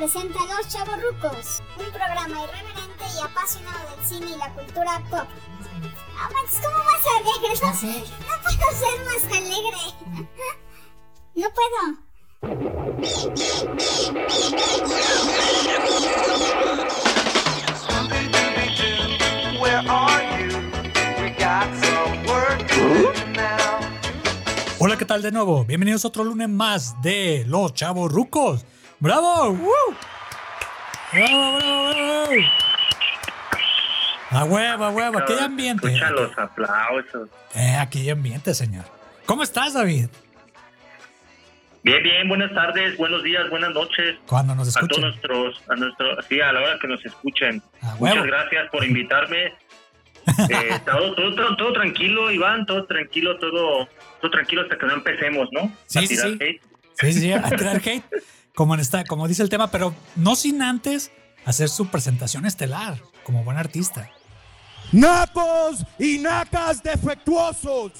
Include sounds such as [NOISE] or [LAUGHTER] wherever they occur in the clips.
presenta Los Chavorrucos, un programa irreverente y apasionado del cine y la cultura pop. Ah, Max, ¿cómo vas a alegre? No, no puedo ser más alegre. No puedo. Where are you? We got some work to do now. Hola, ¿qué tal de nuevo? Bienvenidos a otro lunes más de Los Chavos Rucos. ¡Bravo! ¡Woo! ¡Bravo, bravo, bravo! A huevo, a huevo, aquí hay ambiente. Escucha los aplausos. Eh, aquí hay ambiente, señor. ¿Cómo estás, David? Bien, bien, buenas tardes, buenos días, buenas noches Cuando nos a todos escuchen. nuestros, a nuestro, sí, a la hora que nos escuchen. A huevo. Muchas gracias por invitarme. [LAUGHS] Eh, todo, todo, todo, todo tranquilo, Iván, todo tranquilo, todo, todo tranquilo hasta que no empecemos, ¿no? Sí, A sí, tirar sí. hate. Sí, sí, sí, a tirar hate, [LAUGHS] como, en esta, como dice el tema, pero no sin antes hacer su presentación estelar como buen artista. Nacos y nacas defectuosos.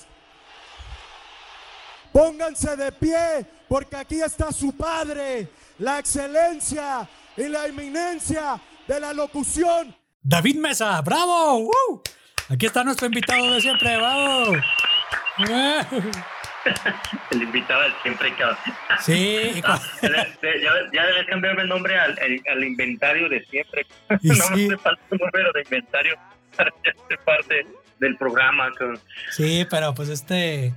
Pónganse de pie porque aquí está su padre, la excelencia y la eminencia de la locución. David Mesa, bravo. Aquí está nuestro invitado de siempre, bravo. ¡Wow! [LAUGHS] El invitado del siempre que Sí, [LAUGHS] ya, ya debes cambiarme el nombre al, al- al inventario de siempre. [LAUGHS] Y no sí. me falta un número de inventario para ser parte del programa. sí, pero pues este.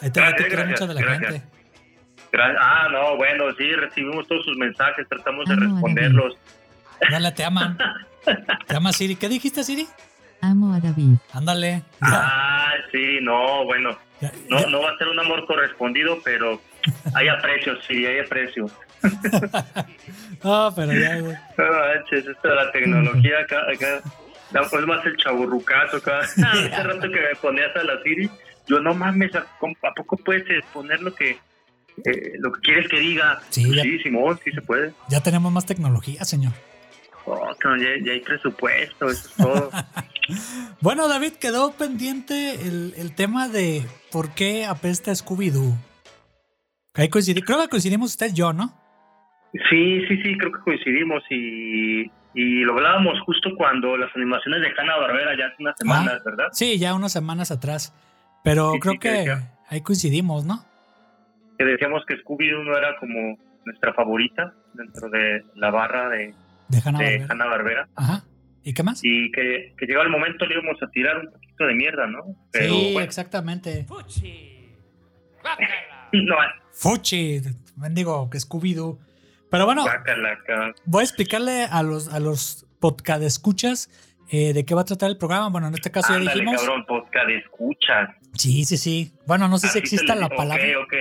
Ahí te, ahí te Gracias, mucho de la gracias. gente. Ah, no, bueno, sí, recibimos todos sus mensajes, tratamos de Amo a responderlos. Dale, te aman. Te ama Siri. ¿Qué dijiste, Siri? Amo a David. Ándale. Ya, Ah, sí, no, bueno, no, no va a ser un amor correspondido, pero hay aprecio, sí, hay aprecio. [LAUGHS] No, pero ya, güey. No manches, esta de la tecnología acá, acá, no, pues más el chaburrucazo acá. [LAUGHS] Hace rato que me ponías a la Siri, yo no mames, ¿a, ¿a poco puedes poner lo que eh, lo que quieres que diga? Sí, Pues ya. sí, Simón, sí se puede. Ya tenemos más tecnología, señor. Oh, ya, ya hay presupuesto, eso es todo. [LAUGHS] Bueno, David, quedó pendiente el, el tema de por qué apesta Scooby-Doo. Creo que coincidimos usted y yo, ¿no? Sí, sí, sí, creo que coincidimos y, y lo hablábamos justo cuando las animaciones de Hanna Barbera ya hace unas semanas, ¿verdad? Sí, ya unas semanas atrás. Pero Sí, creo sí, que que decía. ahí coincidimos, ¿no? Que decíamos que Scooby-Doo no era como nuestra favorita dentro de la barra de, De Hanna de Barbera. Hanna Barbera Ajá. ¿Y qué más? y que, que llegó el momento le íbamos a tirar un poquito de mierda, ¿no? Pero sí, bueno, exactamente. no, Fuchi, bendigo, que Scooby-Doo. Pero bueno, voy a explicarle a los, a los podcast escuchas eh, de qué va a tratar el programa. Bueno, en este caso ya Ándale, dijimos. cabrón, podcast escuchas. Sí, sí, sí. Bueno, no sé si Así exista se le la palabra. Ok, ok.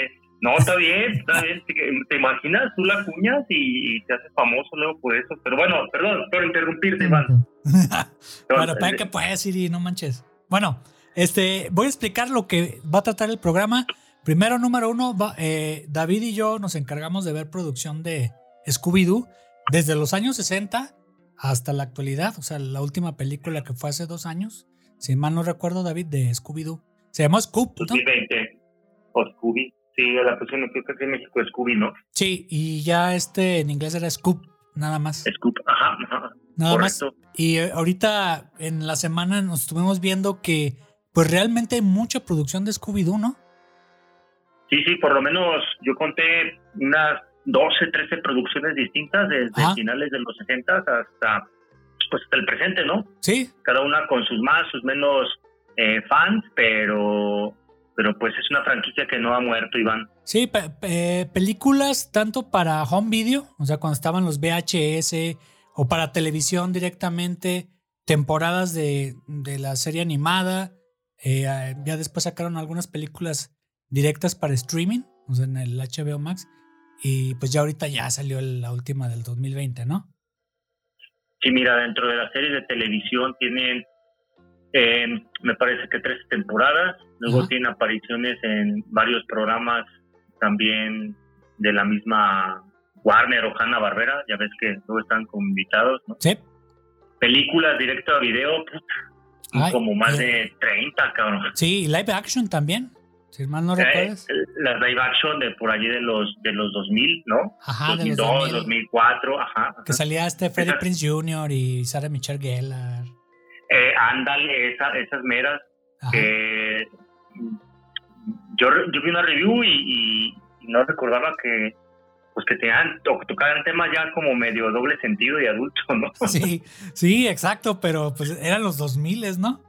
No, está bien, está bien. ¿Te, imaginas? Tú la cuñas y, te haces famoso luego por eso. Pero bueno, perdón por interrumpirte, Iván. [LAUGHS] Bueno, para que puedes, Siri, no manches. Bueno, este, voy a explicar lo que va a tratar el programa. Primero, número uno, va- eh, David y yo nos encargamos de ver producción de Scooby-Doo desde los años 60 hasta la actualidad. O sea, la última película que fue hace dos años, si mal no recuerdo, David, de Scooby-Doo. Se llamó Scoop, ¿no? 2020. O Scooby. Sí, la pusieron creo que aquí en México es Scooby, ¿no? Sí, y ya este en inglés era Scoop, nada más. Scoop, ajá, ajá. Nada más. Correcto. Y eh, ahorita en la semana nos estuvimos viendo que pues realmente hay mucha producción de Scooby-Doo, ¿no? Sí, sí, por lo menos yo conté unas 12, 13 producciones distintas desde finales de los 60 hasta, pues, hasta el presente, ¿no? Sí, Cada una con sus más, sus menos eh, fans, pero, pero pues es una franquicia que no ha muerto, Iván. sí, pe- pe- películas tanto para home video, o sea, cuando estaban los VHS o para televisión directamente, temporadas de, de la serie animada, eh, eh, ya después sacaron algunas películas directas para streaming, o sea, en el HBO Max, y pues ya ahorita ya salió la última del 2020, ¿no? Sí, mira, dentro de las series de televisión tienen, eh, me parece que tres temporadas, luego Ajá. tienen apariciones en varios programas también de la misma Warner o Hanna Barbera, ya ves que luego están como invitados, ¿no? Sí. Películas directo a video, Ay, como más eh. de 30, cabrón. Sí, live action también. Si mal no Eh, recuerdas. las live action de por allí de los de los 2000, ¿no? Ajá, de los 2002, 2000. 2004, ajá. ajá. Que salía este Freddie Esas- Prince Jr. y Sarah Michelle Gellar. Eh, ándale, esa- esas meras Ajá. que yo, yo vi una review y, y no recordaba que pues que tenían to- tocaban temas ya como medio doble sentido y adulto, ¿no? [LAUGHS] Sí, sí, exacto, pero pues eran los 2000, ¿no?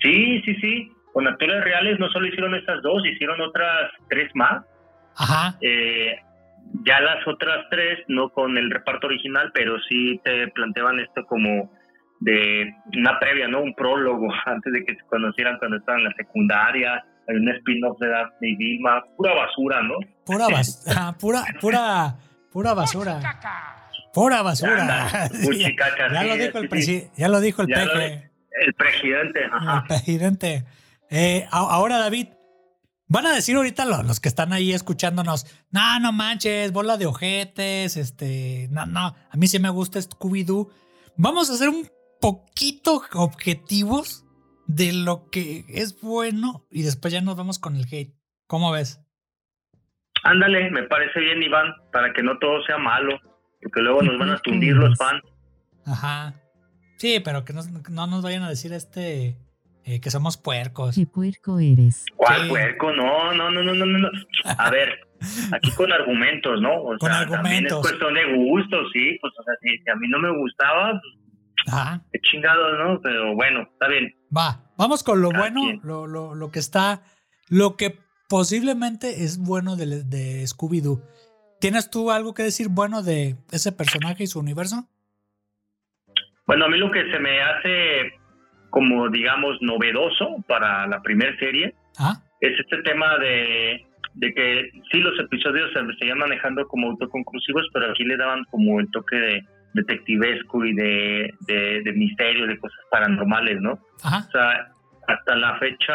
Sí, sí, sí. Con actores reales no solo hicieron estas dos, hicieron otras tres más. Ajá. Eh, ya las otras tres, no con el reparto original, pero sí te planteaban esto como de una previa, ¿no? Un prólogo [LAUGHS] antes de que se conocieran cuando estaban en la secundaria, hay un spin-off de Daphne y Vilma, pura basura, ¿no? Pura, bas- [LAUGHS] ah, pura, pura, pura basura. Pura basura. Ya, [LAUGHS] sí, lo dijo el presi- ya lo dijo el Ya peje. El presidente, El presidente. Eh, ahora, David, van a decir ahorita lo- los que están ahí escuchándonos, no, no manches, bola de ojetes, este, no, no, a mí sí me gusta Scooby-Doo. Vamos a ser un poquito objetivos de lo que es bueno y después ya nos vamos con el hate. ¿Cómo ves? Ándale, me parece bien, Iván, para que no todo sea malo, porque luego nos van a tundir los fans. Ajá. Sí, pero que nos- no nos vayan a decir este eh, que somos puercos. Qué puerco eres. ¿Cuál Sí. puerco? No, no, no, no, no, no, no. A ver, [LAUGHS] aquí con argumentos, ¿no? O Con sea, también argumentos. es cuestión de gustos, sí. Pues, o sea, si, si a mí no me gustaba, pues, Ajá. qué chingados, ¿no? Pero bueno, está bien. Va, vamos con lo bueno, lo, lo, lo que está, lo que posiblemente es bueno de, de Scooby-Doo. ¿Tienes tú algo que decir bueno de ese personaje y su universo? Bueno, a mí lo que se me hace como, digamos, novedoso para la primera serie Ah, es este tema de, de que sí los episodios se seguían manejando como autoconclusivos, pero aquí le daban como el toque de detectivesco y de, de, de misterio, de cosas paranormales, ¿no? ajá, O sea, hasta la fecha,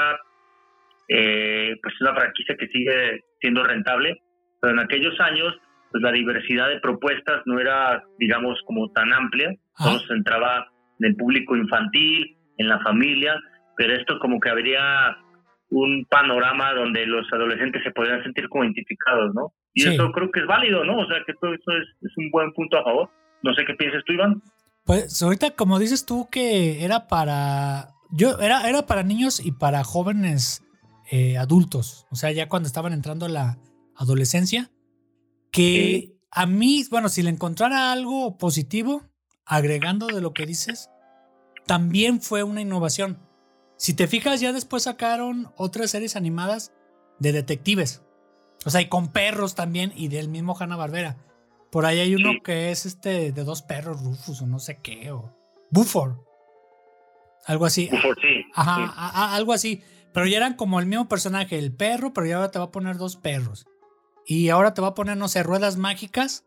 eh, pues es una franquicia que sigue siendo rentable, pero en aquellos años, pues la diversidad de propuestas no era, digamos, como tan amplia, solo se centraba en el público infantil, en la familia, pero esto como que habría un panorama donde los adolescentes se podrían sentir como identificados, ¿no? Y Sí. eso creo que es válido, ¿no? O sea, que todo eso es, es un buen punto a favor. No sé qué piensas tú, Iván. Pues ahorita, como dices tú, que era para. Yo, era, era para niños y para jóvenes eh, adultos. O sea, ya cuando estaban entrando a la adolescencia. Que a mí, bueno, si le encontrara algo positivo, agregando de lo que dices, también fue una innovación. Si te fijas, ya después sacaron otras series animadas de detectives. O sea, y con perros también, y del mismo Hanna Barbera. Por ahí hay uno Sí. que es este de dos perros, Rufus o no sé qué, o Buford. Algo así. Por sí. Ajá, sí. a- a- algo así. Pero ya eran como el mismo personaje, el perro, pero ya ahora te va a poner dos perros. Y ahora te va a poner, no sé, ruedas mágicas.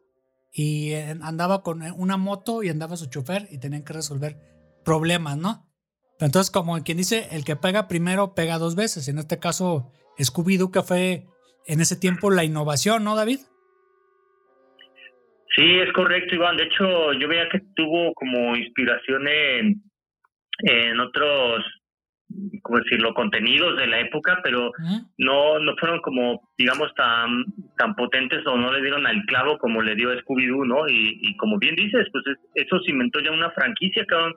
Y eh, andaba con eh, una moto y andaba su chofer y tenían que resolver problemas, ¿no? Entonces, como quien dice, el que pega primero pega dos veces. En este caso, Scooby-Doo, que fue en ese tiempo la innovación, ¿no, David? Sí, es correcto, Iván. De hecho, yo veía que tuvo como inspiración en, en otros, ¿cómo decirlo?, contenidos de la época, pero no no fueron como, digamos, tan tan potentes o no le dieron al clavo como le dio Scooby-Doo, ¿no? Y, y como bien dices, pues es- eso cimentó ya una franquicia, cabrón.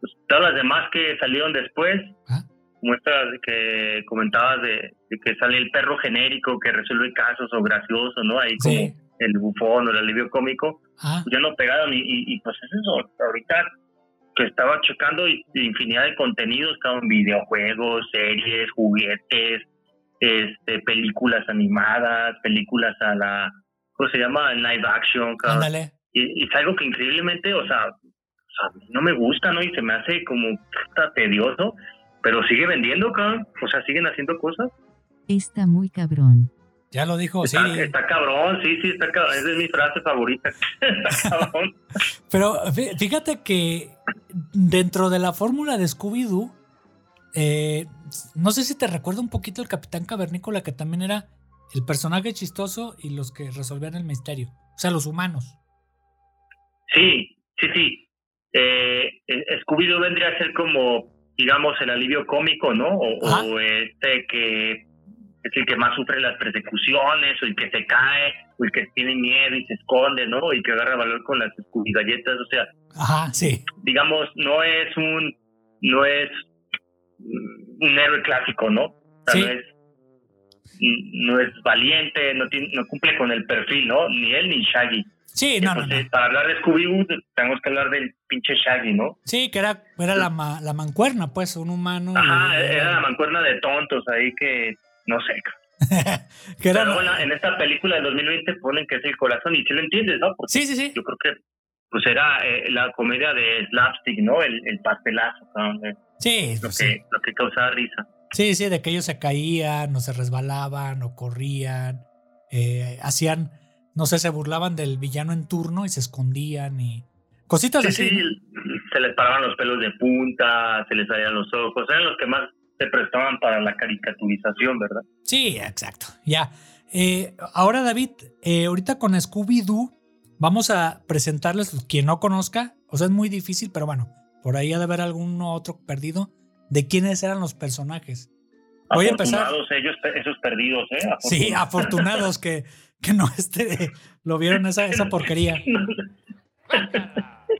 Pues todas las demás que salieron después, Ah. como estas que comentabas de, de que sale el perro genérico que resuelve casos o gracioso, ¿no? Ahí como Sí. El bufón o el alivio cómico, Ah, ya no pegaron y, y, y, pues es eso, ahorita que estaba checando infinidad de contenidos, estaban videojuegos, series, juguetes, este, películas animadas, películas a la, ¿cómo se llama? Live action, cabrón. ándale. y, y es algo que increíblemente, o sea, o sea, a mí no me gusta, ¿no? Y se me hace como puta, tedioso, pero sigue vendiendo, cabrón. O sea, siguen haciendo cosas. Está muy cabrón. Ya lo dijo Está, Siri. está cabrón, sí, sí, está cabrón. Esa es mi frase favorita. [LAUGHS] está cabrón. Pero fí- fíjate que dentro de la fórmula de Scooby-Doo, eh, no sé si te recuerda un poquito el Capitán Cavernícola, que también era el personaje chistoso y los que resolvían el misterio. O sea, los humanos. Sí, sí, sí. Eh, eh, Scooby-Doo vendría a ser como, digamos, el alivio cómico, ¿no? O este que es el que más sufre las persecuciones, o el que se cae, o el que tiene miedo y se esconde, ¿no? Y que agarra valor con las galletas, o sea, Ajá, sí. digamos, no es un, no es un héroe clásico, ¿no? O sea, Sí. no es no es valiente, no, tiene, no cumple con el perfil, ¿no? Ni él ni Shaggy. Sí, no, no, para hablar de Scooby-Doo, tenemos que hablar del pinche Shaggy, ¿no? Sí, que era, era la, ma- la mancuerna, pues, un humano. y- Ajá, era la mancuerna de tontos ahí que, no sé. [LAUGHS] que era, Pero bueno, en esta película de 2020 ponen que es el corazón y si lo entiendes, ¿no? Porque sí, sí, sí. yo creo que pues era eh, la comedia de slapstick, ¿no? El, el pastelazo, ¿no? Sí, lo, pues, que, sí. lo que causaba risa. Sí, sí, de que ellos se caían, o se resbalaban, o corrían, eh, hacían, no sé, se burlaban del villano en turno y se escondían y cositas Sí, así. sí, se les paraban los pelos de punta, se les salían los ojos, eran los que más se prestaban para la caricaturización, ¿verdad? Sí, exacto. Ya. Eh, ahora, David, eh, ahorita con Scooby-Doo vamos a presentarles, quien no conozca, o sea, es muy difícil, pero bueno, por ahí ha de haber alguno otro perdido, de quiénes eran los personajes. Voy a empezar. Afortunados ellos, esos perdidos, ¿eh? Sí, afortunados que, que no este, lo vieron esa, esa [LAUGHS] porquería.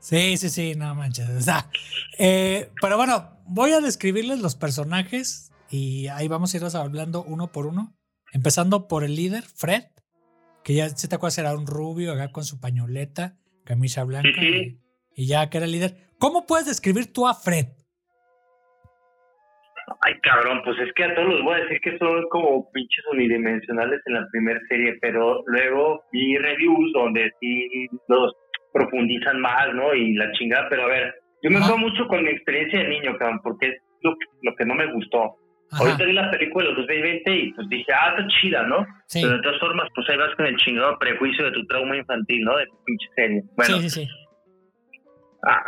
Sí, sí, sí, no manches. o sea, eh, pero bueno, voy a describirles los personajes y ahí vamos a irlos hablando uno por uno. Empezando por el líder, Fred, que ya se te acuerdas era un rubio acá con su pañoleta, camisa blanca Sí, sí. Y, y ya que era el líder. ¿Cómo puedes describir tú a Fred? Ay, cabrón, pues es que a todos los voy a decir que son como pinches unidimensionales en la primera serie, pero luego vi reviews donde sí los profundizan más, ¿no? Y la chingada, pero a ver, yo me quedo mucho con mi experiencia de niño, cabrón, porque es lo, que- lo que no me gustó. Ajá, Ahorita vi la película de los 2020 y pues dije, ah, está chida, ¿no? sí, Pero de todas formas, pues ahí vas con el chingado prejuicio de tu trauma infantil, ¿no? De tu pinche serie. Bueno, sí, sí, sí. ah,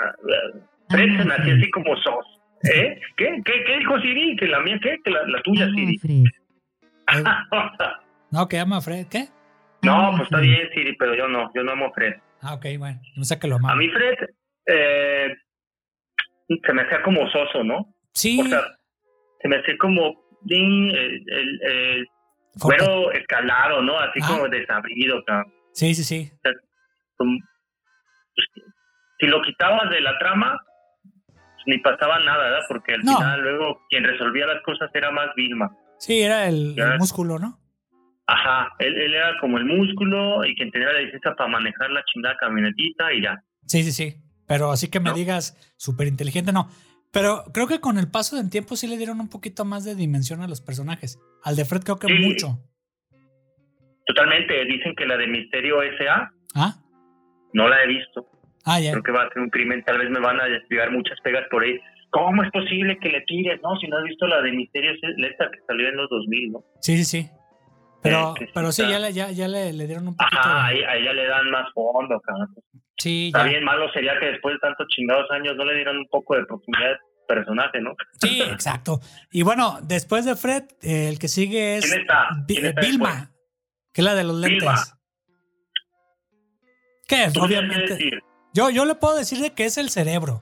Fred se nació así como sos. ¿Eh? ¿Qué? ¿Qué, qué dijo Siri? ¿Que la mía qué? ¿Que la, la tuya, Siri? Fred. [LAUGHS] No, que llama a Fred, ¿qué? no, pues está bien, Siri, pero yo no, yo no amo a Fred. Ah, ok, bueno. No sé que lo A mí Fred eh, se me hacía como soso, ¿no? Sí, O sea, se me hacía como ding, el, el, el fue- güero escalado, ¿no? Así Ah. como desabrido, cabrón. sí, sí, sí. Como- pues, si lo quitabas de la trama, pues, ni pasaba nada, ¿verdad? Porque al No. final luego quien resolvía las cosas era más Vilma. Sí, era el, el músculo, ¿no? Ajá, él, él era como el músculo y quien tenía la licencia para manejar la chingada camionetita y ya. Sí, sí, sí. Pero así que me ¿No? digas súper inteligente, no. Pero creo que con el paso del tiempo sí le dieron un poquito más de dimensión a los personajes. Al de Fred creo que Sí. mucho. Totalmente, dicen que la de Misterio S.A. ¿Ah? no la he visto. Ah, ya. Creo que va a ser un crimen, tal vez me van a despegar muchas pegas por ahí. ¿Cómo es posible que le tires? No, si no has visto la de Misterio S.A. que salió en los 2000, ¿no? Sí, sí, sí. Pero, Eh, sí pero sí, ya, le, ya, ya le, le dieron un poquito. Ajá, de- ahí, a ella le dan más fondo, cabrón. sí, Está ya. bien malo sería que después de tantos chingados años no le dieran un poco de profundidad personaje, ¿no? Sí, exacto. Y bueno, después de Fred, eh, el que sigue es ¿Quién está? Vi- ¿Quién eh, está Vilma, que es la de los lentes. Vilma. ¿Qué es? ¿Tú tienes que Obviamente. Yo, yo le puedo decir de que es el cerebro.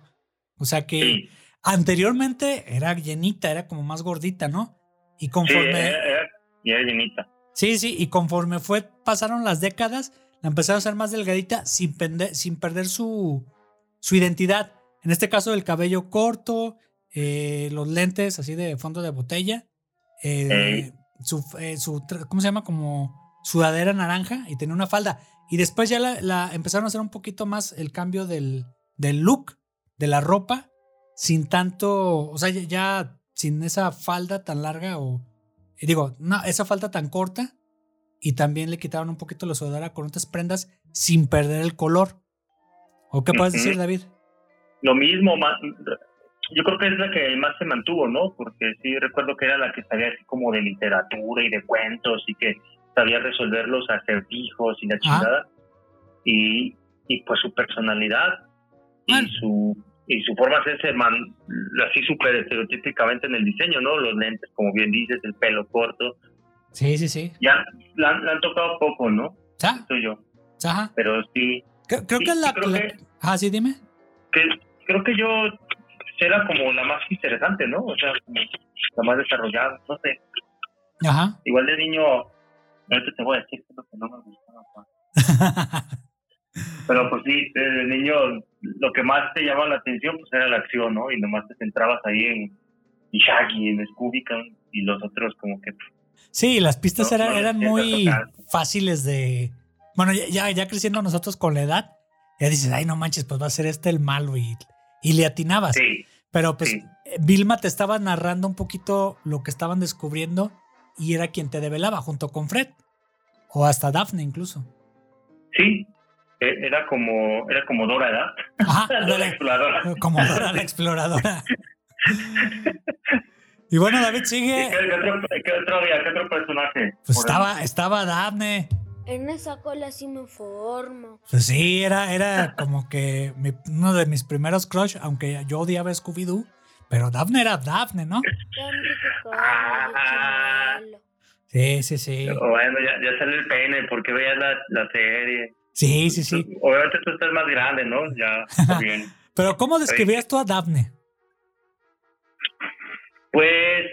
O sea que Sí, anteriormente era llenita, era como más gordita, ¿no? Y sí, conforme. era, era- y era llenita. Sí, sí, y conforme fue, pasaron las décadas, la empezaron a hacer más delgadita sin, pende- sin perder su, su identidad. En este caso, el cabello corto, eh, los lentes así de fondo de botella, eh, su, eh, su ¿cómo se llama? Como sudadera naranja y tenía una falda. Y después ya la, la empezaron a hacer un poquito más el cambio del, del look, de la ropa, sin tanto, o sea, ya sin esa falda tan larga o, y digo, no, esa falda tan corta y también le quitaron un poquito la sudadera con otras prendas sin perder el color. ¿O qué puedes decir, David? Lo mismo, ma- yo creo que es la que más se mantuvo, ¿no? Porque sí recuerdo que era la que sabía así como de literatura y de cuentos y que sabía resolver los acertijos y la chingada. Y, y pues su personalidad y su y su forma de hacerse man, así súper estereotípicamente en el diseño, ¿no? Los lentes, como bien dices, el pelo corto. Sí, sí, sí. Ya la, la han tocado poco, ¿no? Soy yo. Ajá. Pero sí, Creo, creo Sí, que es la. creo la- que- Ah, sí, dime. que creo que yo era como la más interesante, ¿no? O sea, como la más desarrollada, no sé. Ajá. Igual de niño, ahorita te voy a decir que es lo que no me gustaba. [LAUGHS] Pero pues sí, de niño lo que más te llamaba la atención pues era la acción, ¿no? Y nomás te centrabas ahí en, Shaggy, en Scooby y los otros como que... Sí, las pistas No, eran, no eran muy fáciles de. Bueno, ya, ya, creciendo nosotros con la edad, ya dices, ay, no manches, pues va a ser este el malo y, y le atinabas. Sí, Pero pues sí. eh, Vilma te estaba narrando un poquito lo que estaban descubriendo y era quien te develaba junto con Fred. O hasta Daphne incluso. sí, era como, era como Dora, ¿verdad? Ajá, [LAUGHS] Dora la ándale, exploradora. como Dora la exploradora. Y bueno, David ¿Y sigue. ¿Qué, qué otro, qué otro otro personaje? Pues estaba, estaba Daphne. En esa cola sí me formo. Pues sí, era, era como que mi- uno de mis primeros crush, aunque yo odiaba a Scooby-Doo, pero Daphne era Daphne, ¿no? Ah. Sí, sí, sí. Bueno, ya, ya sale el pene, porque veías la, la serie. Sí, sí, sí. Obviamente tú estás más grande, ¿no? Ya, está [LAUGHS] bien. Pero ¿cómo describías tú a Daphne? Pues,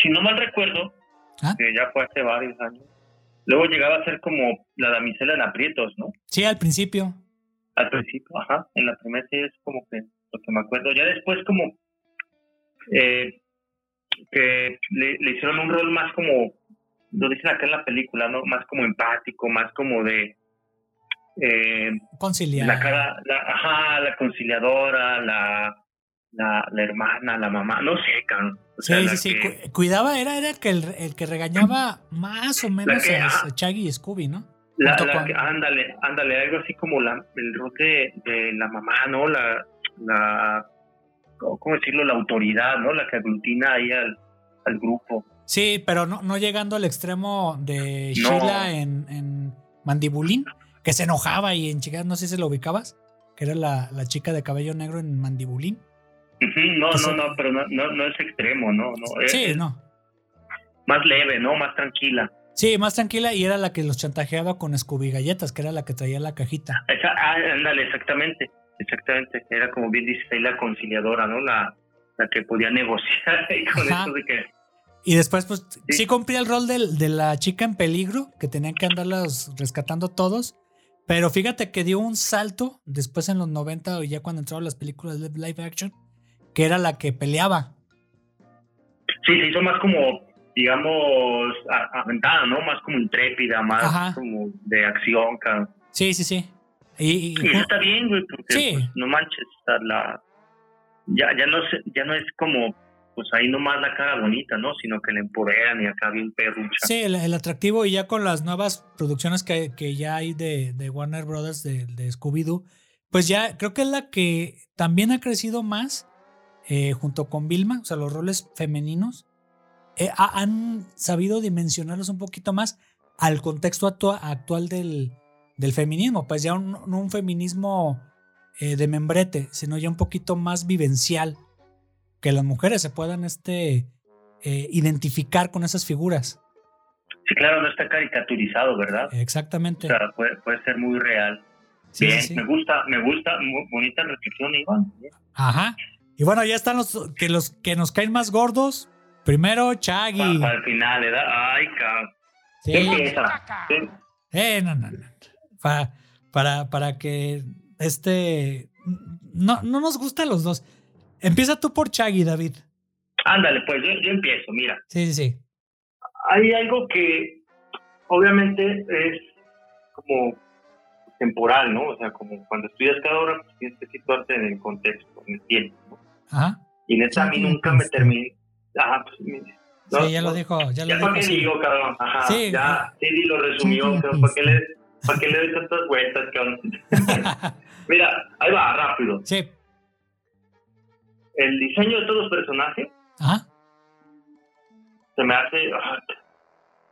si no mal recuerdo, ¿Ah? que ya fue hace varios años, luego llegaba a ser como la damisela en aprietos, ¿no? Sí, al principio. Al principio, ajá, en la primera serie es como que lo que me acuerdo. Ya después como eh, que le, le hicieron un rol más como, lo dicen acá en la película, ¿no? Más como empático, más como de... Eh, Conciliar. la cara, la, ajá, la conciliadora, la, la, la hermana, la mamá, no sé, cabrón. O sea, Sí, la sí, sí. que- cu- Cuidaba, era, era el, que, el que regañaba más o menos que- a, Shaggy y Scooby, ¿no? La, que- ándale, ándale, algo así como la, el rol de, de la mamá, ¿no? La, la, ¿cómo decirlo? La autoridad, ¿no? La que aglutina ahí al, al grupo. Sí, pero no, no llegando al extremo de No. Sheila en, en Mandibulín, que se enojaba y en chicas, no sé si lo ubicabas, que era la, la chica de cabello negro en Mandibulín. No, no, no, pero no, no, no es extremo, ¿no? no es, Sí, es no. más leve, ¿no? Más tranquila. Sí, más tranquila y era la que los chantajeaba con Scooby Galletas, que era la que traía la cajita. Esa- ah, ándale, exactamente, exactamente. Era como bien dice ahí la conciliadora, ¿no? La, la que podía negociar [LAUGHS] ahí con eso de que Y después, pues, sí, Sí. cumplía el rol del- de, la chica en peligro, que tenían que andarlas rescatando todos. Pero fíjate que dio un salto después en los 90, o ya cuando entraron las películas de live action, que era la que peleaba. Sí, se hizo más como, digamos, aventada, ¿no? Más como intrépida, más Ajá. como de acción, cabrón. Sí, sí, sí. Y, y- Y eso está bien, güey, porque Sí. pues, no manches, la, ya, ya, no ya no es como, pues ahí nomás la cara bonita, ¿no? Sino que le empoderan y acá bien perrucha. sí, el, atractivo, y ya con las nuevas producciones que, que ya hay de, de Warner Brothers, de, de Scooby-Doo, pues ya creo que es la que también ha crecido más eh, junto con Vilma, o sea, los roles femeninos, eh, ha- han sabido dimensionarlos un poquito más al contexto actua- actual del, del feminismo, pues ya no un feminismo eh, de membrete, sino ya un poquito más vivencial, que las mujeres se puedan este, eh, identificar con esas figuras. Sí, claro, no está caricaturizado, ¿verdad? Exactamente. O sea, puede, puede ser muy real. Sí, bien, sí, me gusta, me gusta, muy bonita reflexión, Iván. Ajá. Y bueno, ya están los que los que nos caen más gordos. Primero, Chaggy. Para, el final, ¿verdad? Ay, cabrón. Sí. ¿Qué empieza? Eh, no, no, no. Para, para, para que este. No, no nos gustan los dos. Empieza tú por Chaggy, David. Ándale, pues yo, yo empiezo, mira. Sí, sí, sí. hay algo que obviamente es como temporal, ¿no? O sea, como cuando estudias cada hora, pues tienes que situarte en el contexto, en el tiempo, ¿no? Ajá. Y neta, a mí nunca me terminé... Ajá, pues... mi- no, sí, ya lo dijo. Ya Ya lo para dijo. qué sí. digo, cabrón. Ajá, Sí, ya, sí, lo resumió, Sí, pero ¿para qué le, para qué le doy tantas vueltas, cabrón? [LAUGHS] [LAUGHS] Mira, ahí va, rápido. sí. El diseño de todos los personajes Ajá. se me hace ah,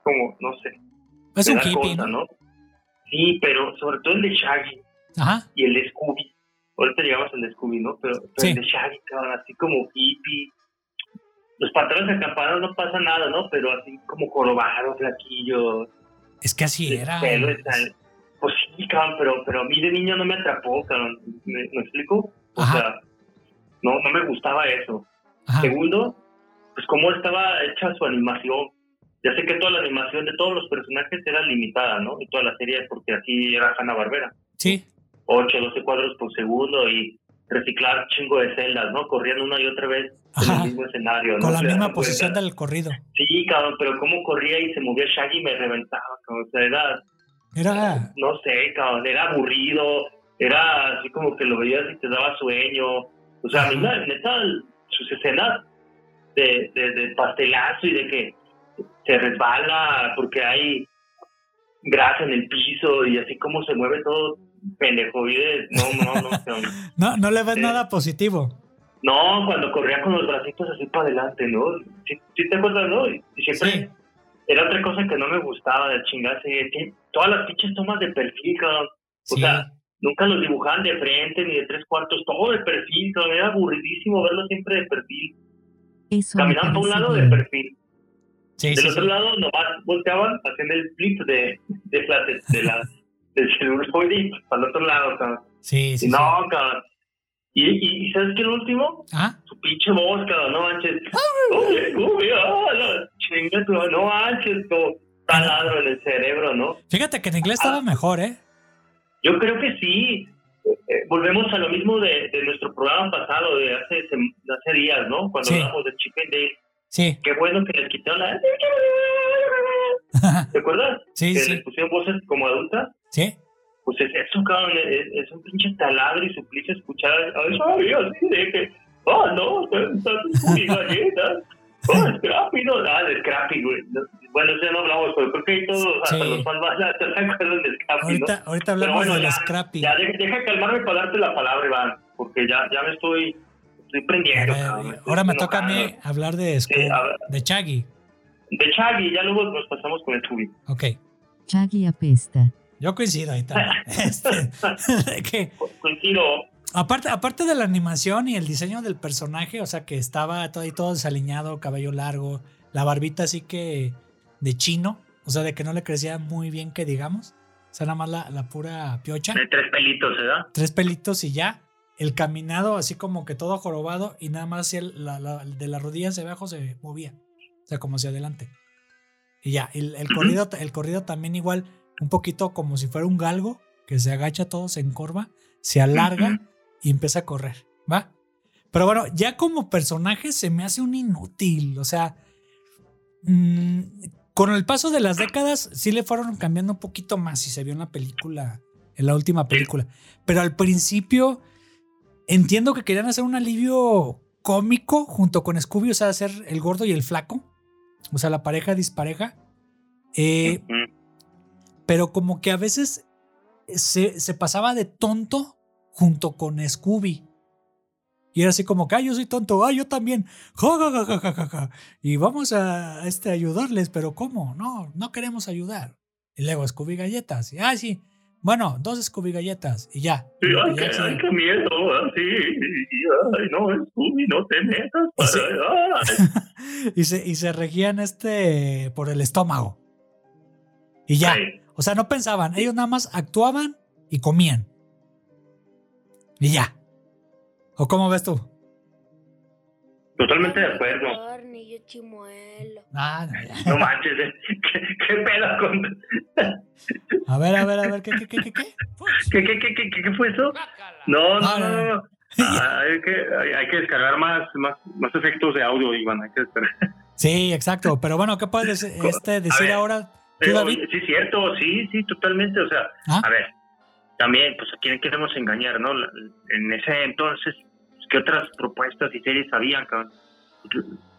como, no sé, Es un hippie, cosa, ¿no? ¿no? Sí, pero sobre todo el de Shaggy. Ajá. y el de Scooby. Ahorita llegamos al de Scooby, ¿no? Pero, pero Sí. el de Shaggy, cabrón, así como hippie. Los pantalones acampados no pasa nada, ¿no? Pero así como jorobado, flaquillo. Es que así era. pelo y tal. Pues sí, cabrón, pero, pero a mí de niño no me atrapó, cabrón. ¿Me, me explico? O Ajá. sea, no, no me gustaba eso. Ajá. Segundo, pues cómo estaba hecha su animación. ya sé que toda la animación de todos los personajes era limitada, ¿no? Y toda la serie, porque así era Hanna Barbera. Sí, 8, 12 cuadros por segundo y reciclar chingo de celdas, ¿no? Corrían una y otra vez en Ajá. el mismo escenario, ¿no? con la O sea, misma posición del corrido. Sí, cabrón, pero cómo corría y se movía Shaggy me reventaba, cabrón. O sea, era, Era, no sé, cabrón, era aburrido, era así como que lo veías y te daba sueño. O sea, a mí me- sus escenas de, de, de pastelazo y de que se resbala porque hay grasa en el piso y así como se mueve todo pendejo. No, no, no. cabrón. [LAUGHS] no, no le ves Sí. nada positivo. No, cuando corría con los bracitos así para adelante, ¿no? Sí, sí te acuerdas, ¿no? Y siempre Sí. era otra cosa que no me gustaba de chingarse. que todas las pinches tomas de perfil, cabrón. O Sí. sea, nunca los dibujaban de frente ni de tres cuartos, todo de perfil. Era aburridísimo verlo siempre de perfil. Eso Caminaban por un lado de perfil. Sí, Del sí, otro sí. lado nomás volteaban haciendo el flip de, de, la, de, de la, del celuloide [LAUGHS] y para el otro lado, cabrón. Sí, sí, y no, cabrón. Y, y, ¿sabes qué el último? Ah, su pinche voz, cabrón, no manches. [LAUGHS] Uy, ah, la chinga tu- no manches, como taladro en el cerebro, ¿no? fíjate que en inglés estaba mejor, ¿eh? Yo creo que sí. Eh, eh, volvemos a lo mismo de, de nuestro programa pasado, de hace, de hace días, ¿no? Cuando Sí. hablamos de and Dale. Sí, Qué bueno que les quitaron la... [LAUGHS] ¿Te acuerdas? sí, que sí. les pusieron voces como adultas. Sí, Pues es eso, cabrón, es, es un pinche taladro y suplicio escuchar a eso, así de que, ah, no, estás mi galleta, ah, Scrappy, no, de Scrappy, güey. No, Bueno, ya no hablamos, pero creo que ahí todos, hasta Sí. los fans van a- se acuerdan de Scrappy, ahorita, ¿no? ahorita hablamos bueno, del Scrappy. Ya, de- deja calmarme para darte la palabra, Iván, porque ya, ya me estoy, prendiendo, ver, cabrón, me estoy ahora me toca a mí hablar de, Scoo- Sí, de Chaggy. De Chaggy, ya luego nos pasamos con el Scooby. Ok, Chaggy apesta. yo coincido ahí también. [LAUGHS] Este, [LAUGHS] que Coincido, Aparte, aparte de la animación y el diseño del personaje, o sea que estaba todo ahí todo desaliñado, cabello largo, la barbita así que de chino, o sea de que no le crecía muy bien que digamos, o sea nada más la, la pura piocha, de tres pelitos, ¿verdad? tres pelitos y ya, el caminado así como que todo jorobado y nada más así el- la- la- de las rodillas hacia abajo se movía, o sea como hacia adelante. Y ya, el, el corrido, el corrido también igual, un poquito como si fuera un galgo, que se agacha todo, se encorva, se alarga y empieza a correr, ¿va? Pero bueno, ya como personaje se me hace un inútil, o sea, mm, con el paso de las décadas sí le fueron cambiando un poquito más y se vio en la película, en la última película, pero al principio entiendo que querían hacer un alivio cómico junto con Scooby, o sea, hacer el gordo y el flaco, o sea, la pareja dispareja, eh, pero como que a veces se, se pasaba de tonto junto con Scooby. Y era así como que, ah, yo soy tonto, ah, yo también, ja. Y vamos a este, ayudarles, pero ¿cómo? No, no queremos ayudar. Y luego Scooby galletas, y, ah, sí, bueno, dos Scooby galletas, y ya. Sí, Y ay, qué, ay, qué miedo, ah, sí, ay, no, Scooby, no te metas, Y se- para, [LAUGHS] y, se, y se regían este por el estómago. Y ya. Ay, O sea, no pensaban, ellos nada más actuaban y comían. Y ya. ¿O cómo ves tú? Totalmente de acuerdo. Carne, yo chimuelo. Ah, no, manches, eh, [LAUGHS] ¿qué, qué pedo con... A ver, a ver, a ver, ¿qué, qué, qué, qué? qué? [LAUGHS] ¿Qué, qué, qué, qué, qué fue eso? No, no, no, no. no. Ah, hay, que, hay, hay que descargar más, más, más efectos de audio, Iván. Hay que descargar. Sí, exacto. Pero bueno, ¿qué puedes [LAUGHS] este, decir ver. ahora tú, Pero, David? sí, cierto, sí, sí, totalmente. O sea, ¿Ah? a ver, también, pues a quién queremos engañar, ¿no? En ese entonces, ¿qué otras propuestas y series habían, cabrón?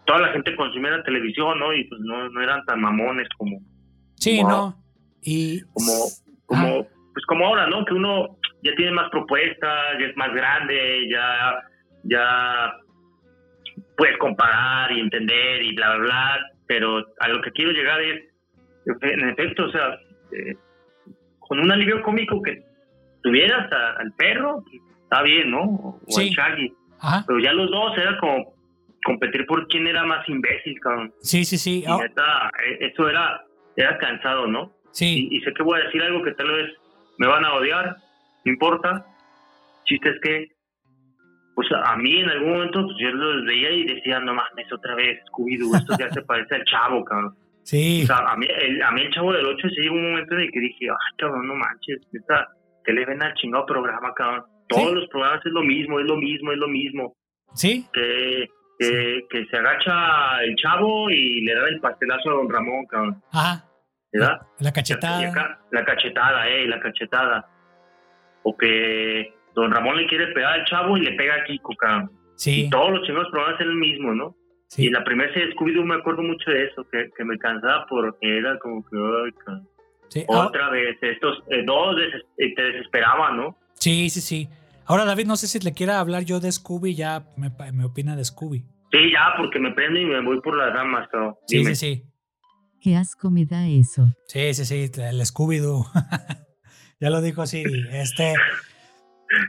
Toda la gente consumía la televisión, ¿no? Y pues no, no eran tan mamones como, Sí, Wow. no. Y. como, como, Ah. pues como ahora, ¿no? Que uno ya tiene más propuestas, ya es más grande, ya, ya puedes comparar y entender y bla, bla, bla. Pero a lo que quiero llegar es, en efecto, o sea, eh, con un alivio cómico que tuvieras a- al perro, pues, está bien, ¿no? O Sí. al Shaggy. Ajá. Pero ya los dos era como competir por quién era más imbécil, cabrón. Sí, sí, sí. Ah, neta, eh, eso era, era cansado, ¿no? sí. y, y sé que voy a decir algo que tal vez me van a odiar, no importa. Chiste es que, pues a mí en algún momento pues, yo los veía y decía, no mames, otra vez, Scooby-Doo, esto ya se parece al chavo, cabrón. Sí. O sea, a mí, el, a mí el Chavo del 8 sí llegó un momento en el que dije, ay, cabrón, no manches, neta, que le ven al chingado programa, cabrón. Todos Sí. los programas es lo mismo, es lo mismo, es lo mismo. Sí. Que, que, que se agacha el Chavo y le da el pastelazo a Don Ramón, cabrón. Ajá. ¿Verdad? La Y cachetada. la cachetada, eh, la cachetada. O que Don Ramón le quiere pegar al Chavo y le pega a Kiko, cabrón. Sí. Y todos los chingados programas eran el mismo, ¿no? Y Sí. en la primera serie de Scooby-Doo me acuerdo mucho de eso, que, que me cansaba porque era como que, ay, cabrón. Sí. Ah, Otra vez, estos eh, dos eh, te desesperaban, ¿no? sí, sí, sí. Ahora, David, no sé si le quiera hablar yo de Scooby, ya me, opina de Scooby. Sí, ya, porque me prendo y me voy por las ramas, cabrón. Sí, sí, sí. Qué asco me da eso. Sí, sí, sí, el Scooby-Doo. [LAUGHS] ya lo dijo Siri. Este.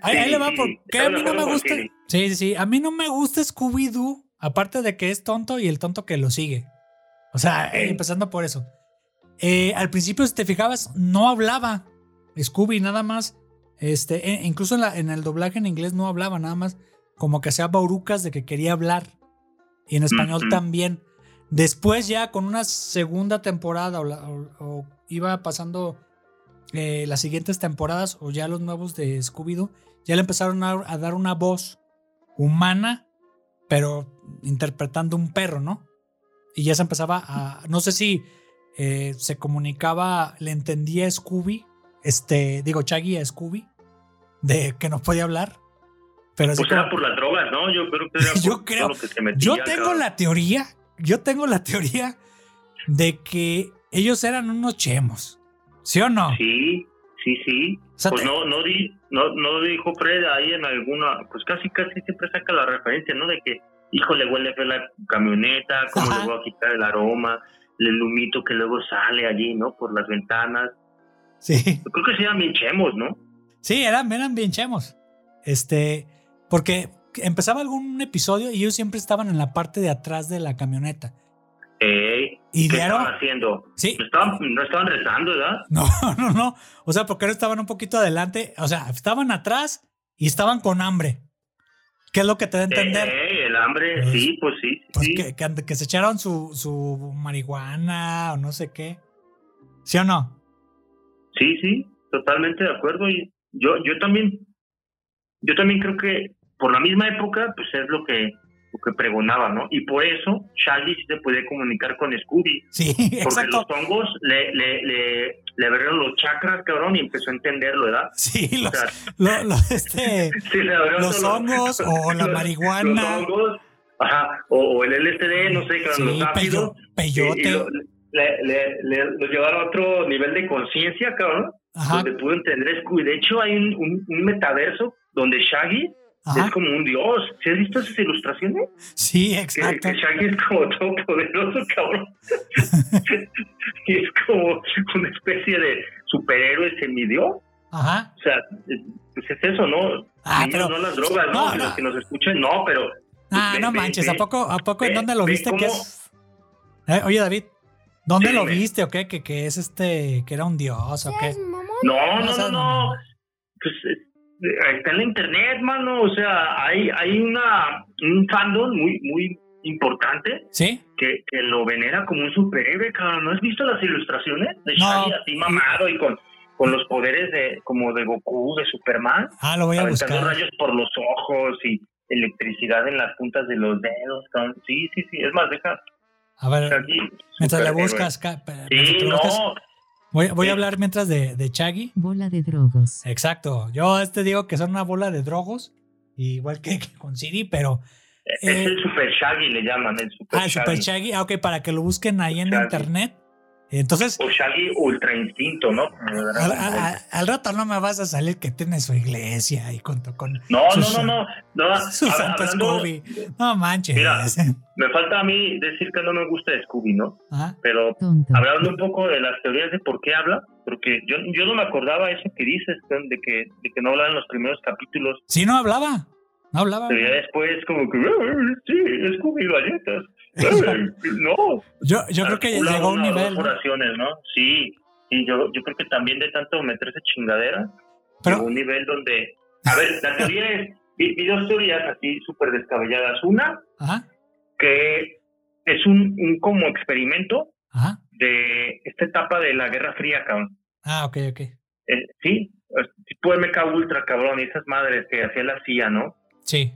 Ahí, ahí le va, Sí, ¿por sí, qué a mí no me gusta? Siri. Sí, sí, sí. A mí no me gusta Scooby-Doo, aparte de que es tonto y el tonto que lo sigue. O sea, eh, empezando por eso. Eh, al principio, si te fijabas, no hablaba Scooby, nada más. Este, e- incluso en, la- en el doblaje en inglés no hablaba, nada más como que hacía baurucas de que quería hablar. Y en español también. Después ya con una segunda temporada o, la- o- o iba pasando eh, las siguientes temporadas o ya los nuevos de Scooby-Doo, ya le empezaron a, a dar una voz humana, pero interpretando un perro, ¿no? Y ya se empezaba a... No sé si eh, se comunicaba, le entendía Scooby, este, digo, Chaggy a Scooby, de que no podía hablar. Pero Pues era como- por las drogas, ¿no? Yo creo que era [LAUGHS] Yo por creo- todo lo que se metía, yo tengo la teoría, yo tengo la teoría de que ellos eran unos chemos. ¿Sí o no? Sí, sí, sí. O sea, Pues te- no, no, di, no, no dijo Fred ahí en alguna, pues casi, casi siempre saca la referencia, ¿no? De que, híjole, huele feo la camioneta, cómo Ajá. le voy a quitar el aroma, el humito que luego sale allí, ¿no? Por las ventanas. Sí. Yo creo que sí eran bien chemos, ¿no? Sí, eran, eran bien chemos. Este, porque empezaba algún episodio y ellos siempre estaban en la parte de atrás de la camioneta. Eh, Y ¿Qué estaban haciendo? Sí. No estaban, no estaban rezando, ¿verdad? No, [LAUGHS] no, no. O sea, porque estaban un poquito adelante. O sea, estaban atrás y estaban con hambre. ¿Qué es lo que te da a entender? Eh, el hambre, Pues- sí, pues sí, Pues sí. que, que- que se echaron su, su marihuana o no sé qué. ¿Sí o no? Sí, sí, totalmente de acuerdo. Y yo, yo también, yo también creo que por la misma época, pues es lo que, lo que pregonaba, ¿no? Y por eso Shaggy sí se podía comunicar con Scooby, Sí, porque exacto. los hongos le, le, le, le abrieron los chakras, cabrón, y empezó a entenderlo, ¿verdad? Sí, O los, sea, lo- lo- este, [LAUGHS] sí, le abrieron los hongos o la [LAUGHS] los- marihuana. Los hongos, ajá, o, o el LSD, no sé, sí, los ácidos. peyo- y- y peyote. lo- le, le, le, lo llevaron a otro nivel de conciencia, cabrón. Ajá, donde pudo entender Scooby. De hecho, hay un, un- un metaverso donde Shaggy ajá. es como un dios. ¿Sí has visto esas ilustraciones? Sí, exacto. que Shaggy es como todopoderoso, cabrón. [LAUGHS] y es como una especie de superhéroe semidios. Ajá. O sea, es- pues es eso, ¿no? Ah, Niños, pero- no las drogas, ¿no? no, Si no. Los que nos escuchen, no, pero... Ah, ve- no manches, ve- ¿a poco, a poco en ve- dónde lo viste que es? Eh, oye, David, ¿dónde Sí, lo viste o qué? Que, que es este, que era un dios o qué. No, No no, no, no. Pues eh, está en la internet, mano. O sea, hay, hay una, un fandom muy, muy importante ¿Sí? que, que lo venera como un superhéroe, cabrón. ¿No has visto las ilustraciones de No. Shaggy así mamado y con, con los poderes de como de Goku, de Superman? Ah, lo voy a aventando buscar. rayos por los ojos y electricidad en las puntas de los dedos, cabrón. Sí, sí, sí. Es más, deja A ver, Shaggy. mientras le superhéroe. buscas, Sí, buscas, voy, voy a hablar mientras de, de Chaggy. Bola de drogos. Exacto. Yo este digo que son una bola de drogos, igual que, que con Siri, pero. Es eh, el Super Shaggy, le llaman, el Super ah, el Shaggy. Super Shaggy. Ah, ok, para que lo busquen ahí en Shaggy. internet. Entonces, O Shaggy Ultra Instinto, ¿no? al, a- al rato no me vas a salir que tiene su iglesia y con, con No, no, sus- no, no. no [LAUGHS] su hab- santo hablando- Scooby. No manches. Mira. me falta a mí decir que no me gusta Scooby, ¿no? Ajá. Pero Tonto. hablando un poco de las teorías de por qué habla, porque yo, yo no me acordaba eso que dices, de que, de que no hablaba en los primeros capítulos. Sí, no hablaba. No hablaba. Pero ya después como que, "Ah, sí, Scooby galletas. [LAUGHS] No. Yo, yo creo que llegó a un nivel. ¿no? oraciones, ¿no? Sí, y yo, yo creo que también de tanto meterse chingadera, llegó a Pero, un nivel donde... A ver, la teoría es, vi, vi dos teorías así súper descabelladas. Una, ajá, que es un, un como experimento ajá, de esta etapa de la Guerra Fría, cabrón. Ah, ok, ok. Eh, sí, tipo MK Ultra, cabrón, y esas madres que hacía la CIA, ¿no? Sí.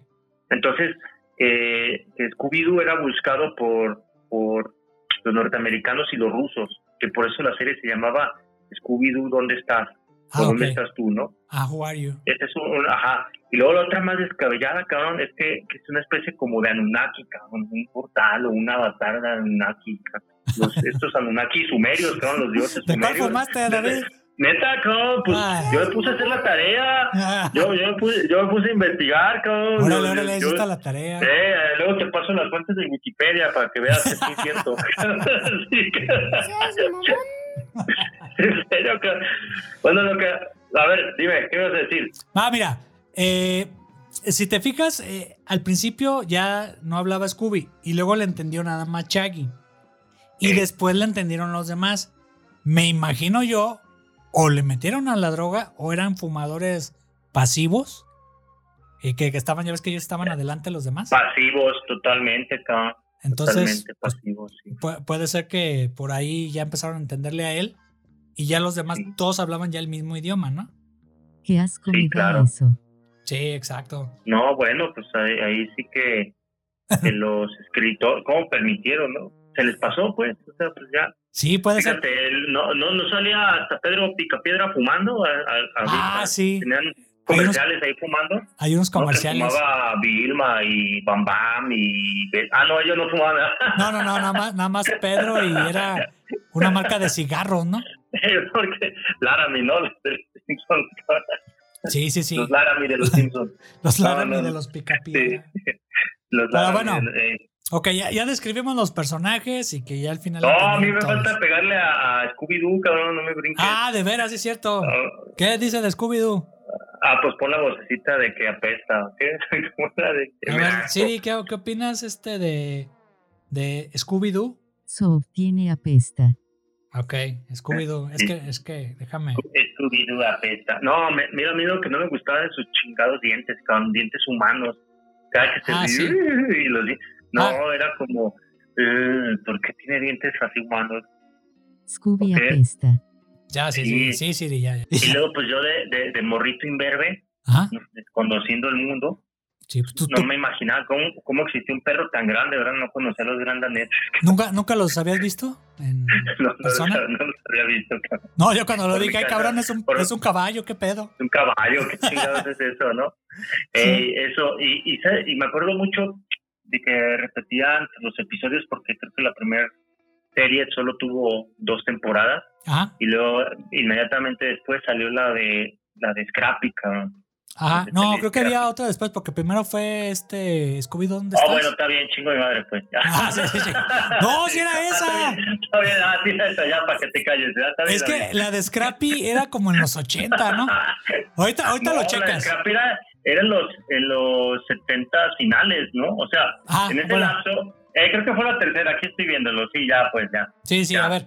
Entonces, eh, que Scooby-Doo era buscado por, por los norteamericanos y los rusos, que por eso la serie se llamaba Scooby-Doo, ¿dónde estás? Ah, ¿O ¿Dónde estás tú, no? Ah, who are you? Este es un, ajá. Y luego la otra más descabellada, cabrón, es que, que es una especie como de Anunnaki, cabrón, un portal o un avatar de Anunnaki. cabrón. Los, [LAUGHS] estos Anunnaki sumerios, cabrón, los dioses ¿De cuál sumerios. formaste, David? Neta, cabrón, pues Ay. yo me puse a hacer la tarea. Ah. Yo, yo, me, puse, yo me puse a investigar, cabrón. Órale, órale, yo- ahí está la tarea. Eh, luego te paso las fuentes de Wikipedia para que veas que sí es cierto. [LAUGHS] Sí, [LAUGHS] en serio, Bueno, lo que... A ver, dime, ¿qué ibas a decir? Ah, mira, eh, si te fijas, eh, al principio ya no hablaba Scooby y luego le entendió nada más Shaggy. Y después le entendieron los demás. Me imagino yo, o le metieron a la droga o eran fumadores pasivos. Y que, que estaban, ya ves que ellos estaban adelante de los demás. Pasivos, totalmente, cabrón. Entonces, Totalmente pues, pasivos, sí. pu- puede ser que por ahí ya empezaron a entenderle a él y ya los demás, Sí. todos hablaban ya el mismo idioma, ¿no? Qué asco Sí, claro. eso. Sí, exacto. No, bueno, pues ahí, ahí sí que, que [LAUGHS] los escritores, ¿cómo permitieron, no? Se les pasó, pues, o sea, pues ya. Sí, puede ser. Fíjate, él no, no, no salía hasta Pedro Picapiedra fumando. A, a- a- Ah, sí. Tenían comerciales ahí fumando. Hay unos ¿no? Comerciales. fumaba Vilma y Bam Bam y... Ah, no, ellos no fumaban. [LAUGHS] No, no, no, nada más, nada más Pedro y era una marca de cigarros, ¿no? Porque Laramie, ¿no? Los de los Simpsons. Sí, sí, sí. Los Laramie de los Simpsons. [LAUGHS] Los no, Laramie no, de no. los Sí. Picapiedra. [LAUGHS] Los Pero Laramie, bueno. eh, Ok, ya, ya describimos los personajes y que ya al final. No, a mí me todos. falta pegarle a, a Scooby-Doo, cabrón, no me brinques. Ah, de veras, sí es cierto. Ah, ¿Qué dice de Scooby-Doo? Ah, pues pon la vocecita de que apesta, ¿ok? [LAUGHS] Como la de que A me ver, asco. Siri, ¿qué, qué opinas este de, de Scooby-Doo? So tiene apesta. Ok, Scooby-Doo. Es que, es que, déjame. Scooby-Doo apesta. No, me- mira, a mí lo que no me gustaba de sus chingados dientes, cabrón, dientes humanos. Cada que se Ah, sí. y los di- No, Ah. era como, eh, ¿por qué tiene dientes así humanos? Scooby apesta. Ya, sí, sí, Sí. sí, Siri, ya. ya. Y luego, pues yo de, de, de morrito imberbe, Ajá. conociendo el mundo, Sí, pues tú, no tú me imaginaba cómo, cómo existía un perro tan grande, ¿verdad? No conocía a los grandanetes. [LAUGHS] ¿nunca, ¿Nunca los habías visto? En [LAUGHS] No, no, persona? no los había visto, cabrón. No, yo cuando lo Por dije, ay cabrón, es un, por- es un caballo, qué pedo. un caballo, qué chingados [LAUGHS] es eso, ¿no? Sí. Eh, eso, y, y, ¿sabes? y me acuerdo mucho de que repetían los episodios porque creo que la primera serie solo tuvo dos temporadas Ajá, y luego inmediatamente después salió la de la de Scrappy, cabrón. ajá. No, creo que había otra después, porque primero fue este Scooby-Doo, ¿dónde Ah, estás? bueno, está bien, chingo de madre, pues. ya. Ah, sí, sí, sí. No, sí era [LAUGHS] esa. Está bien, está ah, era esa, ya, para que te calles, ya, está bien, Es está que la de Scrappy era como en los 80, ¿no? [LAUGHS] Ahorita, ahorita No, lo la de checas. Scrappy era, era en los, en los 70 finales, ¿no? O sea, Ah, en ese lapso, eh, creo que fue la tercera, aquí estoy viéndolo, sí, ya, pues ya. Sí, sí, Ya. a ver.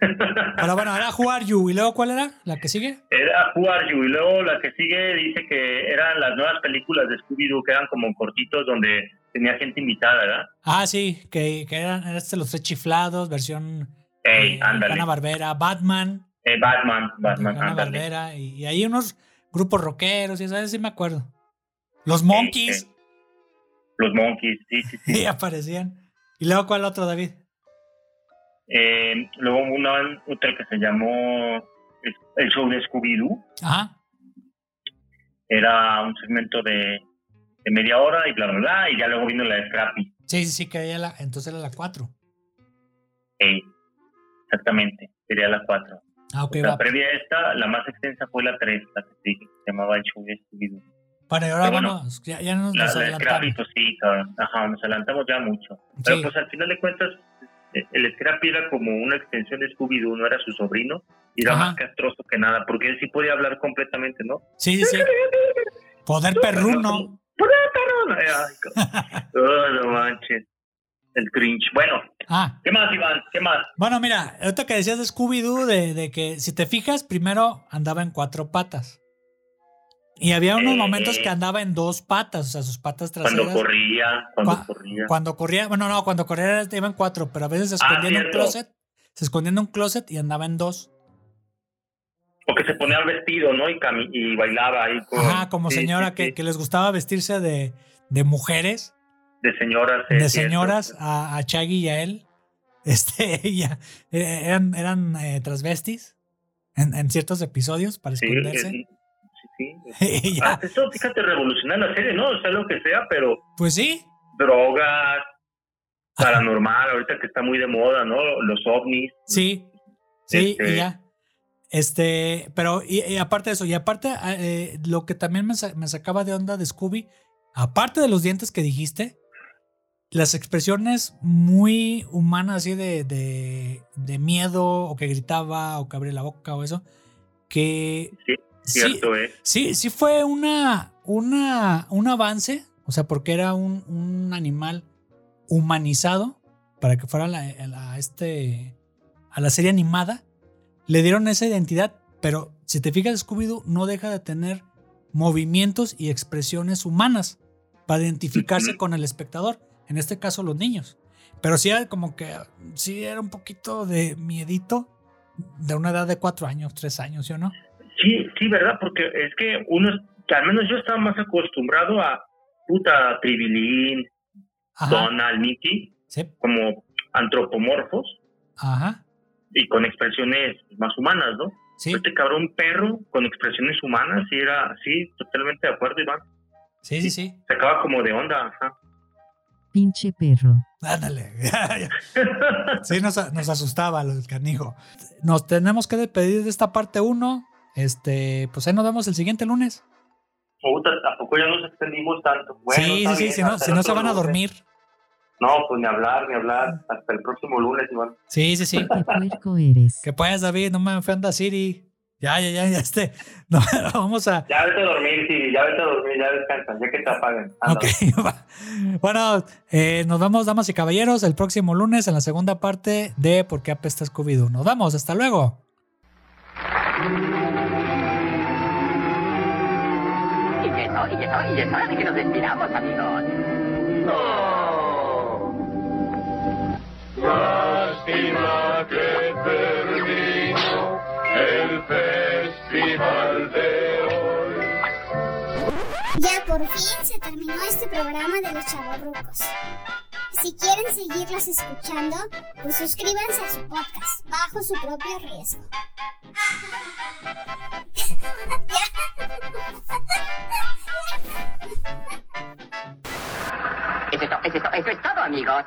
[LAUGHS] Pero bueno, era Who Are You. ¿Y luego cuál era? ¿La que sigue? Era Who Are You, y luego la que sigue dice que eran las nuevas películas de Scooby-Doo, que eran como cortitos donde tenía gente invitada, ¿verdad? Ah, sí, que, que eran eran este, los tres chiflados, versión Ey, eh. Hanna Barbera, Batman, Eh, Batman, Batman, ándale. Barbera, y, y hay unos grupos rockeros, y eso sí me acuerdo. Los Monkeys. Los Monkeys, sí, sí, sí. [LAUGHS] y aparecían. ¿Y luego cuál otro, David? Eh, luego hubo una otra que se llamó El Show de Scooby-Doo. Ajá. Era un segmento de, de media hora y bla, bla, bla. Y ya luego vino la de Scrappy. Sí, sí, sí, que era la, entonces era la 4. Ey, exactamente, sería la 4. Ah, ok, La va. previa a esta, la más extensa fue la 3, la que te dije, que se llamaba El Show de Scooby-Doo. Bueno, y ahora bueno, vamos, ya, ya nos, La, nos adelantamos. pues sí, cabrón. Ajá, nos adelantamos ya mucho. Pero Sí. pues al final de cuentas, eh, el Scrappy era como una extensión de Scooby-Doo, no era su sobrino. Y era Ajá. más castroso que nada, porque él sí podía hablar completamente, ¿no? Sí, sí, sí. Poder perruno. ¡Pura perrona! Ay, [LAUGHS] no manches. El cringe. Bueno, Ah, ¿qué más, Iván? ¿Qué más? bueno, mira, ahorita que decías de Scooby-Doo, de, de que si te fijas, primero andaba en cuatro patas. Y había unos Eh, momentos que andaba en dos patas, o sea, sus patas traseras. Cuando corría, cuando Cua- corría. Cuando corría, bueno, no, cuando corría iba en cuatro, pero a veces se escondía en un closet, se escondía en un closet y andaba en dos. O que se ponía vestido, ¿no? Y, bailaba ahí con... Ajá, como sí, señora sí, que, sí, que les gustaba vestirse de, de mujeres, De señoras. sí, de señoras, a, a Chaggy y a él. [LAUGHS] Este, ella, eh, eran, eran eh, transvestis en, en ciertos episodios para esconderse. eh, sí, sí. [LAUGHS] Ah, esto, fíjate, revolucionar la serie, ¿no? O sea, lo que sea, pero pues sí, drogas, paranormal, ahorita que está muy de moda, ¿no? Los ovnis. Sí, sí, Este- y ya. Este, pero y, y aparte de eso, y aparte eh, lo que también me, sa- me sacaba de onda de Scooby, aparte de los dientes que dijiste, las expresiones muy humanas así de, de, de miedo o que gritaba o que abría la boca o eso, que Sí, sí, cierto, ¿eh? sí, sí fue una, una, un avance, o sea, porque era un, un animal humanizado para que fuera la, la- este, a la serie animada. Le dieron esa identidad, pero si te fijas, Scooby-Doo no deja de tener movimientos y expresiones humanas para identificarse con el espectador, en este caso los niños. Pero sí era como que, sí era un poquito de miedito de una edad de cuatro años, tres años, ¿sí o no? Sí, sí, ¿verdad? Porque es que uno, que al menos yo estaba más acostumbrado a puta Tribilín. Donald, Mickey, Sí. como antropomorfos Ajá. y con expresiones más humanas, ¿no? Sí, Este cabrón perro con expresiones humanas, sí era, sí, totalmente de acuerdo, Iván. sí, sí, sí. Se acaba como de onda, ajá. Pinche perro. Ándale. [LAUGHS] sí, nos, nos asustaba el canijo. Nos tenemos que despedir de esta parte 1. Este, pues ahí nos vemos el siguiente lunes. Puta, tampoco ya nos extendimos tanto. Bueno, sí, sí, sí, si no, si se van a dormir. No, pues ni hablar, ni hablar. Hasta el próximo lunes, Iván. Sí, sí, sí. Qué puerco eres. que puedas, David, no me ofenda Siri. Ya, ya, ya, ya, este. [LAUGHS] No, vamos a. Ya vete a dormir, sí, ya vete a dormir, ya descansa, ya que te apaguen. Anda. Ok, [LAUGHS] va. bueno, eh, nos vemos, damas y caballeros, el próximo lunes en la segunda parte de ¿Por qué apesta Scooby-Doo? Nos vemos, hasta luego. Y eso, y eso, y es hora de que nos despidamos, amigos. Lástima que el festival de hoy. Ya por fin se terminó este programa de los chavorrucos. Si quieren seguirlos escuchando, pues suscríbanse a su podcast bajo su propio riesgo. Es esto, es esto, eso es todo, amigos.